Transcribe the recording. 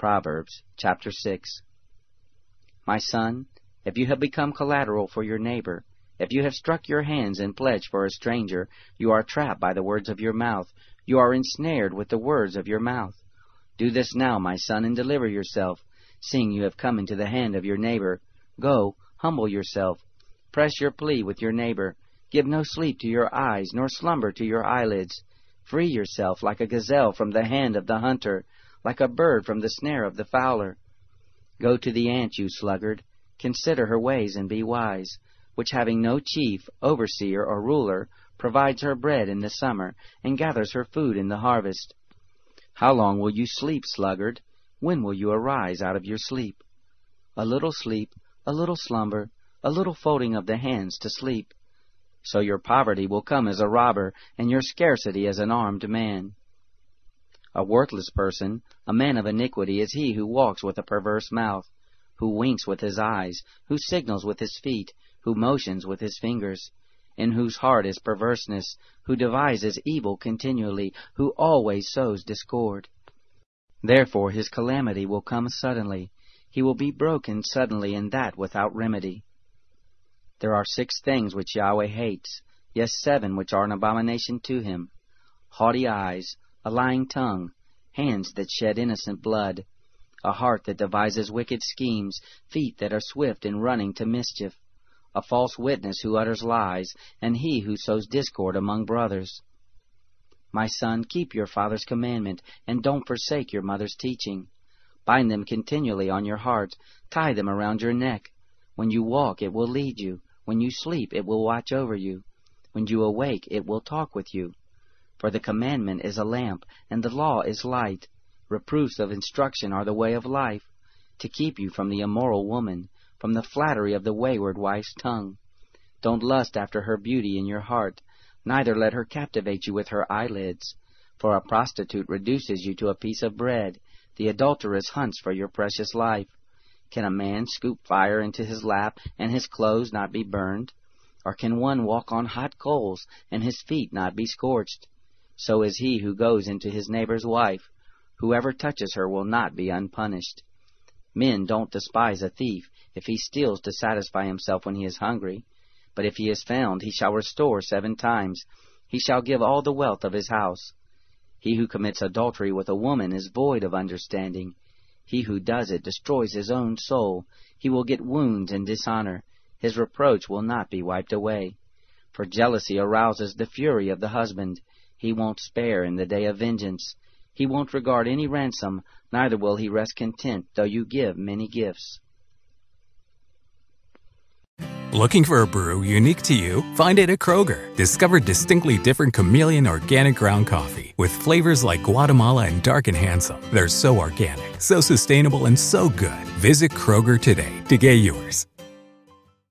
Proverbs chapter 6 My son, if you have become collateral for your neighbor, if you have struck your hands in pledge for a stranger, you are trapped by the words of your mouth, you are ensnared with the words of your mouth. Do this now, my son, and deliver yourself, seeing you have come into the hand of your neighbor. Go, humble yourself, press your plea with your neighbor, give no sleep to your eyes, nor slumber to your eyelids. Free yourself like a gazelle from the hand of the hunter, like a bird from the snare of the fowler. Go to the ant, you sluggard, consider her ways and be wise, which having no chief, overseer, or ruler, provides her bread in the summer, and gathers her food in the harvest. How long will you sleep, sluggard? When will you arise out of your sleep? A little sleep, a little slumber, a little folding of the hands to sleep. So your poverty will come as a robber, and your scarcity as an armed man. A worthless person, a man of iniquity, is he who walks with a perverse mouth, who winks with his eyes, who signals with his feet, who motions with his fingers, in whose heart is perverseness, who devises evil continually, who always sows discord. Therefore his calamity will come suddenly, he will be broken suddenly, and that without remedy. There are six things which Yahweh hates, yes, seven which are an abomination to him haughty eyes, a lying tongue, hands that shed innocent blood, a heart that devises wicked schemes, feet that are swift in running to mischief, a false witness who utters lies, and he who sows discord among brothers. My son, keep your father's commandment, and don't forsake your mother's teaching. Bind them continually on your heart, tie them around your neck. When you walk, it will lead you. When you sleep, it will watch over you. When you awake, it will talk with you. For the commandment is a lamp, and the law is light. Reproofs of instruction are the way of life, to keep you from the immoral woman, from the flattery of the wayward wife's tongue. Don't lust after her beauty in your heart, neither let her captivate you with her eyelids. For a prostitute reduces you to a piece of bread, the adulteress hunts for your precious life. Can a man scoop fire into his lap, and his clothes not be burned? Or can one walk on hot coals, and his feet not be scorched? So is he who goes into his neighbor's wife. Whoever touches her will not be unpunished. Men don't despise a thief if he steals to satisfy himself when he is hungry. But if he is found, he shall restore seven times. He shall give all the wealth of his house. He who commits adultery with a woman is void of understanding. He who does it destroys his own soul. He will get wounds and dishonor. His reproach will not be wiped away. For jealousy arouses the fury of the husband. He won't spare in the day of vengeance. He won't regard any ransom, neither will he rest content though you give many gifts. Looking for a brew unique to you? Find it at Kroger. Discover distinctly different chameleon organic ground coffee with flavors like Guatemala and Dark and Handsome. They're so organic, so sustainable, and so good. Visit Kroger today to get yours.